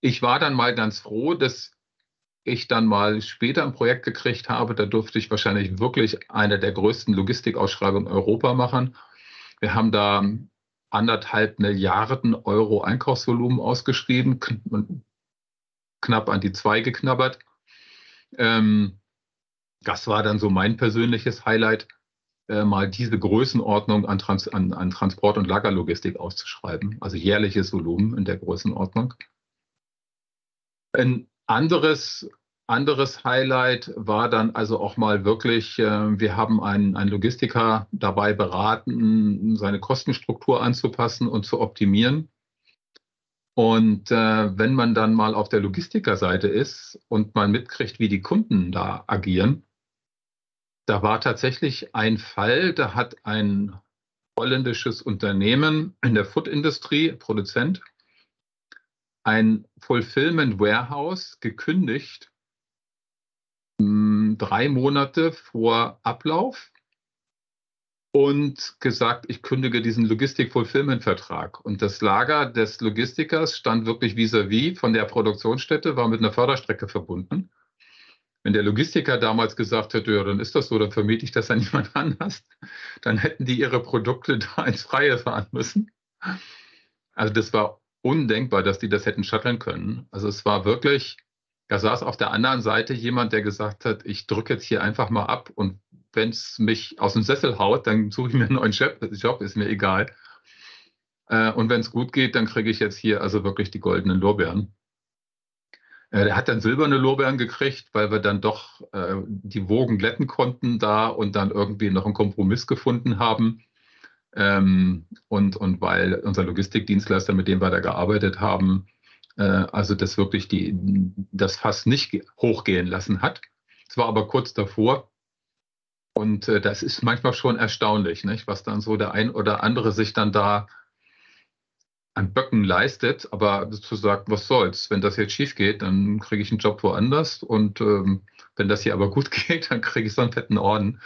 ich war dann mal ganz froh, dass ich dann mal später ein Projekt gekriegt habe. Da durfte ich wahrscheinlich wirklich eine der größten Logistikausschreibungen in Europa machen. Wir haben da anderthalb Milliarden Euro Einkaufsvolumen ausgeschrieben, knapp an die zwei geknabbert. Ähm, das war dann so mein persönliches Highlight, äh, mal diese Größenordnung an, Trans an, an Transport- und Lagerlogistik auszuschreiben, also jährliches Volumen in der Größenordnung. Ein anderes anderes Highlight war dann also auch mal wirklich, äh, wir haben einen, einen Logistiker dabei beraten, seine Kostenstruktur anzupassen und zu optimieren. Und äh, wenn man dann mal auf der Logistikerseite ist und man mitkriegt, wie die Kunden da agieren, da war tatsächlich ein Fall, da hat ein holländisches Unternehmen in der Food-Industrie, Produzent, ein Fulfillment Warehouse gekündigt drei Monate vor Ablauf und gesagt, ich kündige diesen Logistik-Fulfillment-Vertrag. Und das Lager des Logistikers stand wirklich vis-à-vis -vis von der Produktionsstätte, war mit einer Förderstrecke verbunden. Wenn der Logistiker damals gesagt hätte, ja, dann ist das so, dann vermiete ich das an jemand anders, dann hätten die ihre Produkte da ins Freie fahren müssen. Also das war undenkbar, dass die das hätten shutteln können. Also es war wirklich da saß auf der anderen Seite jemand, der gesagt hat, ich drücke jetzt hier einfach mal ab und wenn es mich aus dem Sessel haut, dann suche ich mir einen neuen Job, ist mir egal. Äh, und wenn es gut geht, dann kriege ich jetzt hier also wirklich die goldenen Lorbeeren. Äh, der hat dann silberne Lorbeeren gekriegt, weil wir dann doch äh, die Wogen glätten konnten da und dann irgendwie noch einen Kompromiss gefunden haben. Ähm, und, und weil unser Logistikdienstleister, mit dem wir da gearbeitet haben, äh, also das wirklich die, das Fass nicht hochgehen lassen hat. Es war aber kurz davor. Und äh, das ist manchmal schon erstaunlich, nicht? was dann so der ein oder andere sich dann da an Böcken leistet, aber zu sagen, was soll's, wenn das jetzt schief geht, dann kriege ich einen Job woanders und ähm, wenn das hier aber gut geht, dann kriege ich so einen fetten Orden.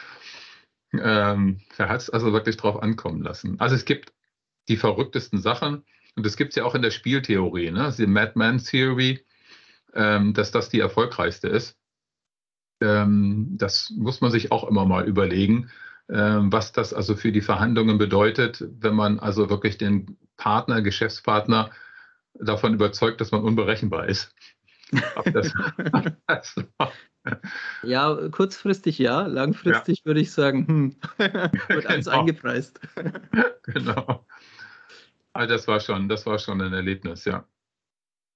Ähm, er hat es also wirklich drauf ankommen lassen. Also es gibt die verrücktesten Sachen. Und das gibt es ja auch in der Spieltheorie, ne? die Madman Theory, ähm, dass das die erfolgreichste ist. Ähm, das muss man sich auch immer mal überlegen, ähm, was das also für die Verhandlungen bedeutet, wenn man also wirklich den Partner, Geschäftspartner davon überzeugt, dass man unberechenbar ist. ja, kurzfristig ja, langfristig ja. würde ich sagen, hm, wird alles genau. eingepreist. genau. Also das war schon, das war schon ein Erlebnis, ja.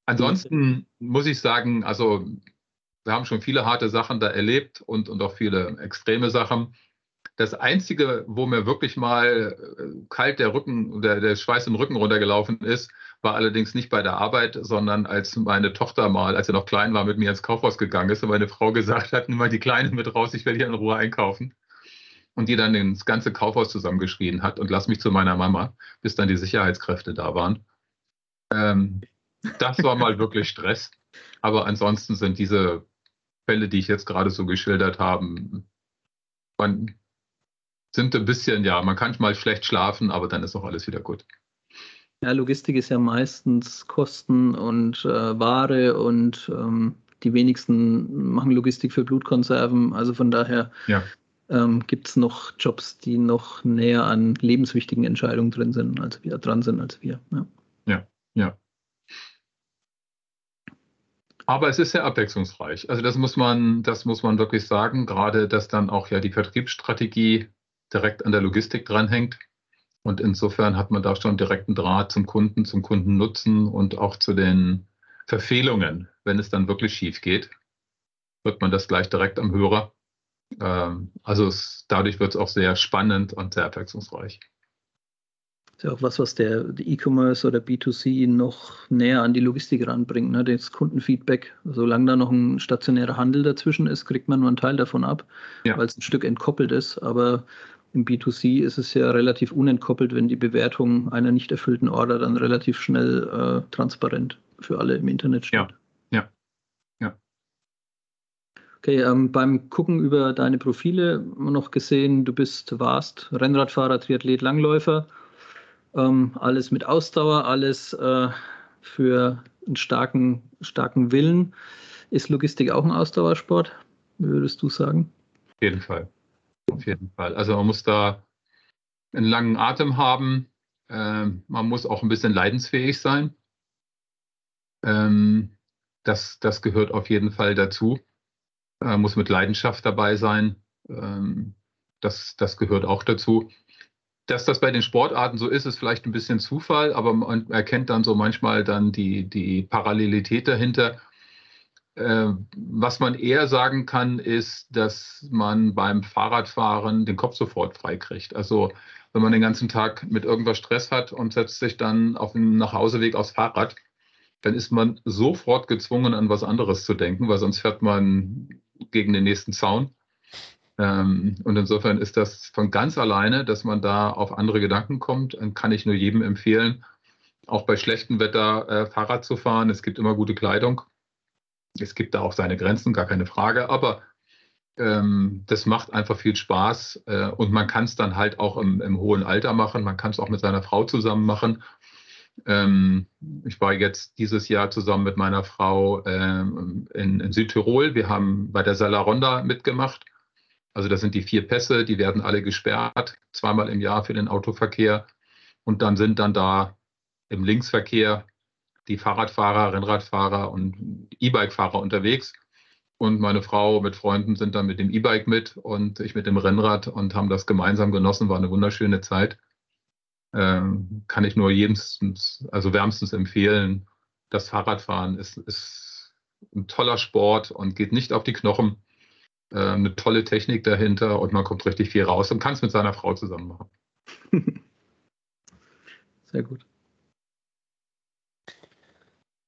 Ansonsten muss ich sagen, also wir haben schon viele harte Sachen da erlebt und, und auch viele extreme Sachen. Das Einzige, wo mir wirklich mal äh, kalt der Rücken, der, der Schweiß im Rücken runtergelaufen ist, war allerdings nicht bei der Arbeit, sondern als meine Tochter mal, als sie noch klein war, mit mir ins Kaufhaus gegangen ist und meine Frau gesagt hat, nimm mal die Kleine mit raus, ich will hier in Ruhe einkaufen und die dann das ganze Kaufhaus zusammengeschrien hat und lass mich zu meiner Mama, bis dann die Sicherheitskräfte da waren. Ähm, das war mal wirklich Stress. Aber ansonsten sind diese Fälle, die ich jetzt gerade so geschildert habe, man, sind ein bisschen, ja, man kann mal schlecht schlafen, aber dann ist auch alles wieder gut. Ja, Logistik ist ja meistens Kosten und äh, Ware und ähm, die wenigsten machen Logistik für Blutkonserven. Also von daher ja ähm, gibt es noch Jobs, die noch näher an lebenswichtigen Entscheidungen drin sind, als wir dran sind als wir. Ja, ja. ja. Aber es ist sehr abwechslungsreich. Also das muss man, das muss man wirklich sagen, gerade dass dann auch ja die Vertriebsstrategie direkt an der Logistik dranhängt. Und insofern hat man da schon direkten Draht zum Kunden, zum Kundennutzen und auch zu den Verfehlungen, wenn es dann wirklich schief geht. hört man das gleich direkt am Hörer. Ähm, also es, dadurch wird es auch sehr spannend und sehr abwechslungsreich. Das ist ja auch was, was der E-Commerce oder B2C noch näher an die Logistik ranbringt, ne? das Kundenfeedback. Solange da noch ein stationärer Handel dazwischen ist, kriegt man nur einen Teil davon ab, ja. weil es ein Stück entkoppelt ist. Aber im B2C ist es ja relativ unentkoppelt, wenn die Bewertung einer nicht erfüllten Order dann relativ schnell äh, transparent für alle im Internet steht. Ja, ja, ja. Okay, ähm, beim Gucken über deine Profile noch gesehen, du bist, warst Rennradfahrer, Triathlet, Langläufer. Ähm, alles mit Ausdauer, alles äh, für einen starken, starken Willen. Ist Logistik auch ein Ausdauersport, würdest du sagen? Auf jeden Fall. Auf jeden Fall. Also man muss da einen langen Atem haben. Ähm, man muss auch ein bisschen leidensfähig sein. Ähm, das, das gehört auf jeden Fall dazu. Man muss mit Leidenschaft dabei sein. Ähm, das, das gehört auch dazu. Dass das bei den Sportarten so ist, ist vielleicht ein bisschen Zufall, aber man erkennt dann so manchmal dann die, die Parallelität dahinter. Äh, was man eher sagen kann, ist, dass man beim Fahrradfahren den Kopf sofort freikriegt. Also wenn man den ganzen Tag mit irgendwas Stress hat und setzt sich dann auf dem Nachhauseweg aufs Fahrrad, dann ist man sofort gezwungen, an was anderes zu denken, weil sonst fährt man gegen den nächsten Zaun. Ähm, und insofern ist das von ganz alleine, dass man da auf andere Gedanken kommt, kann ich nur jedem empfehlen, auch bei schlechtem Wetter äh, Fahrrad zu fahren. Es gibt immer gute Kleidung. Es gibt da auch seine Grenzen, gar keine Frage, aber ähm, das macht einfach viel Spaß äh, und man kann es dann halt auch im, im, hohen Alter machen. Man kann es auch mit seiner Frau zusammen machen. Ähm, ich war jetzt dieses Jahr zusammen mit meiner Frau ähm, in, in, Südtirol. Wir haben bei der Salaronda mitgemacht also das sind die vier Pässe, die werden alle gesperrt, zweimal im Jahr für den Autoverkehr. Und dann sind dann da im Linksverkehr die Fahrradfahrer, Rennradfahrer und E-Bike-Fahrer unterwegs. Und meine Frau mit Freunden sind dann mit dem E-Bike mit und ich mit dem Rennrad und haben das gemeinsam genossen. War eine wunderschöne Zeit. Ähm, kann ich nur jedem, also wärmstens empfehlen. Das Fahrradfahren ist, ist ein toller Sport und geht nicht auf die Knochen. Äh, eine tolle Technik dahinter und man kommt richtig viel raus und kann es mit seiner Frau zusammen machen. Sehr gut.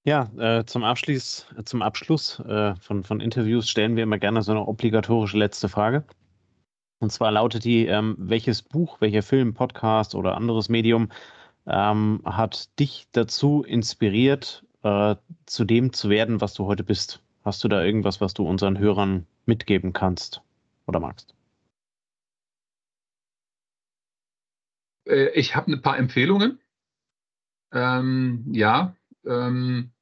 Ja, äh, zum, Abschluss, äh, zum Abschluss äh, von, von Interviews stellen wir immer gerne so eine obligatorische letzte Frage. Und zwar lautet die, ähm, welches Buch, welcher Film, Podcast oder anderes Medium ähm, hat dich dazu inspiriert, äh, zu dem zu werden, was du heute bist? Hast du da irgendwas, was du unseren Hörern mitgeben kannst oder magst? Äh, ich habe ein paar Empfehlungen. Ähm, ja, ähm,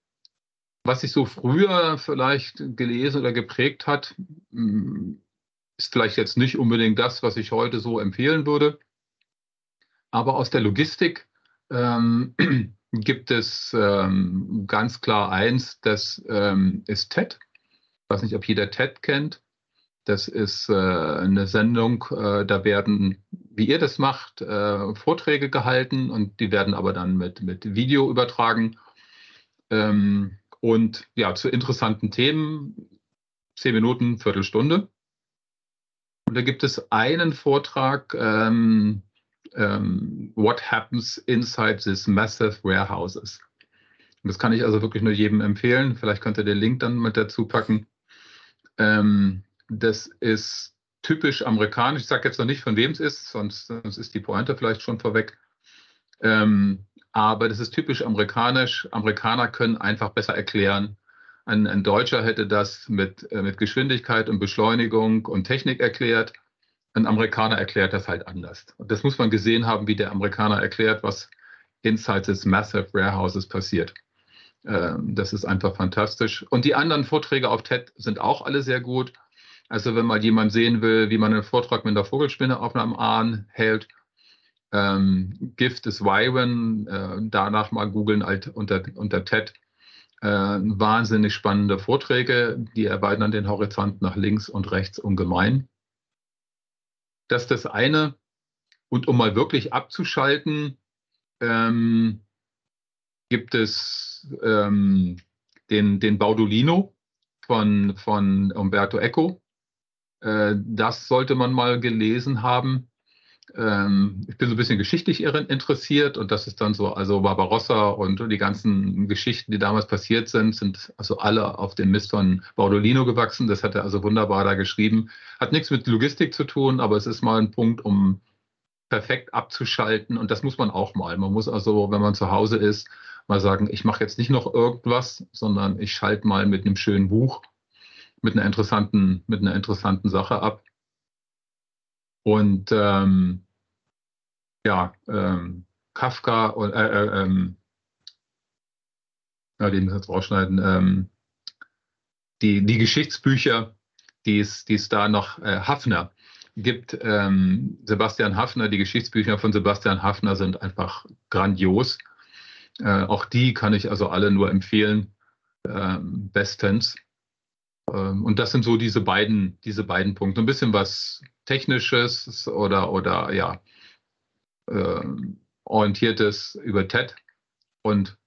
was sich so früher vielleicht gelesen oder geprägt hat, mm, ist vielleicht jetzt nicht unbedingt das, was ich heute so empfehlen würde. Aber aus der Logistik ähm, gibt es ähm, ganz klar eins, das ähm, ist TED. Ich weiß nicht, ob jeder TED kennt. Das ist äh, eine Sendung, äh, da werden, wie ihr das macht, äh, Vorträge gehalten und die werden aber dann mit, mit Video übertragen. Ähm, und ja, zu interessanten Themen, zehn Minuten, Viertelstunde. Und da gibt es einen Vortrag, ähm, ähm, What Happens Inside These Massive Warehouses. Und das kann ich also wirklich nur jedem empfehlen. Vielleicht könnt ihr den Link dann mit dazu packen. Ähm, das ist typisch amerikanisch. Ich sage jetzt noch nicht, von wem es ist, sonst, sonst, ist die Pointe vielleicht schon vorweg. Ähm, aber das ist typisch amerikanisch. Amerikaner können einfach besser erklären. Ein, ein Deutscher hätte das mit, äh, mit Geschwindigkeit und Beschleunigung und Technik erklärt. Ein Amerikaner erklärt das halt anders. Und das muss man gesehen haben, wie der Amerikaner erklärt, was inside des Massive Warehouses passiert. Ähm, das ist einfach fantastisch. Und die anderen Vorträge auf TED sind auch alle sehr gut. Also wenn mal jemand sehen will, wie man einen Vortrag mit einer Vogelspinne auf einem Ahn hält, ähm, Gift des Wyvern, äh, danach mal googeln halt unter, unter TED. Äh, wahnsinnig spannende Vorträge, die erweitern den Horizont nach links und rechts ungemein. Das ist das eine. Und um mal wirklich abzuschalten, ähm, gibt es ähm, den, den Baudolino. von, von Umberto Eco. Äh, das sollte man mal gelesen haben. Ähm, ich bin so ein bisschen geschichtlich interessiert und das ist dann so, also Barbarossa und die ganzen Geschichten, die damals passiert sind, sind also alle auf den Mist von Baudolino gewachsen. Das hat er also wunderbar da geschrieben. Hat nichts mit Logistik zu tun, aber es ist mal ein Punkt, um perfekt abzuschalten und das muss man auch mal. Man muss also, wenn man zu Hause ist, mal sagen, ich mache jetzt nicht noch irgendwas, sondern ich schalte mal mit einem schönen Buch, mit einer interessanten, mit einer interessanten Sache ab. Und ähm, ja, ähm, Kafka und äh, äh, ähm, ja, den jetzt rausschneiden, ähm, die, die Geschichtsbücher, die es, die es da noch äh, Hafner gibt. Ähm, Sebastian Hafner, die Geschichtsbücher von Sebastian Hafner sind einfach grandios. Äh, auch die kann ich also alle nur empfehlen, ähm, bestens. Ähm, und das sind so diese beiden, diese beiden Punkte. Ein bisschen was Technisches oder, oder ja, äh, orientiertes über TED und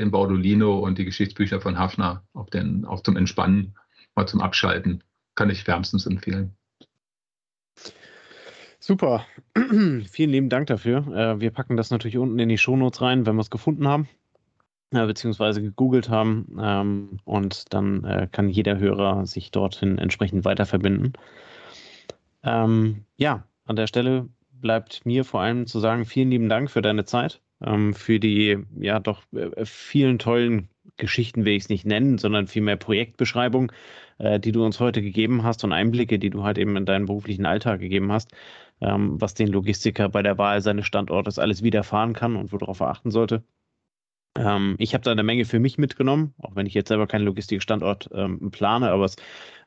den Baudolino und die Geschichtsbücher von Hafner, auch, den, auch zum Entspannen, mal zum Abschalten, kann ich wärmstens empfehlen. Super. Vielen lieben Dank dafür. Äh, wir packen das natürlich unten in die Shownotes rein, wenn wir es gefunden haben, äh, beziehungsweise gegoogelt haben. Ähm, und dann äh, kann jeder Hörer sich dorthin entsprechend weiter verbinden. Ähm, ja, an der Stelle bleibt mir vor allem zu sagen, vielen lieben Dank für deine Zeit, ähm, für die ja doch äh, vielen tollen Geschichten will ich es nicht nennen, sondern vielmehr Projektbeschreibung, äh, die du uns heute gegeben hast und Einblicke, die du halt eben in deinen beruflichen Alltag gegeben hast, ähm, was den Logistiker bei der Wahl seines Standortes alles widerfahren kann und worauf er achten sollte. Ähm, ich habe da eine Menge für mich mitgenommen, auch wenn ich jetzt selber keinen Logistikstandort ähm, plane, aber es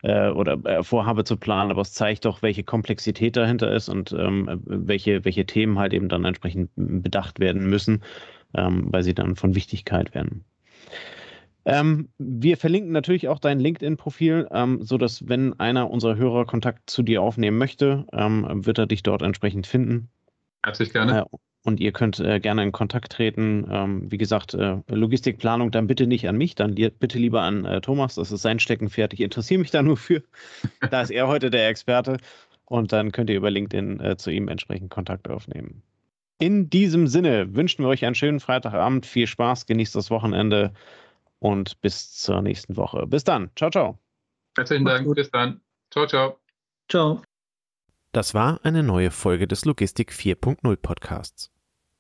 äh, oder äh, vorhabe zu planen, aber es zeigt doch, welche Komplexität dahinter ist und ähm, welche, welche Themen halt eben dann entsprechend bedacht werden müssen, ähm, weil sie dann von Wichtigkeit werden. Ähm, wir verlinken natürlich auch dein LinkedIn-Profil, ähm, sodass, wenn einer unserer Hörer Kontakt zu dir aufnehmen möchte, ähm, wird er dich dort entsprechend finden. Herzlich gerne. Äh, und ihr könnt äh, gerne in Kontakt treten. Ähm, wie gesagt, äh, Logistikplanung dann bitte nicht an mich, dann li bitte lieber an äh, Thomas. Das ist sein Steckenpferd. Ich interessiere mich da nur für. da ist er heute der Experte. Und dann könnt ihr über LinkedIn äh, zu ihm entsprechend Kontakt aufnehmen. In diesem Sinne wünschen wir euch einen schönen Freitagabend. Viel Spaß, genießt das Wochenende und bis zur nächsten Woche. Bis dann. Ciao, ciao. Herzlichen Dank. Bis dann. Ciao, ciao. Ciao. Das war eine neue Folge des Logistik 4.0 Podcasts.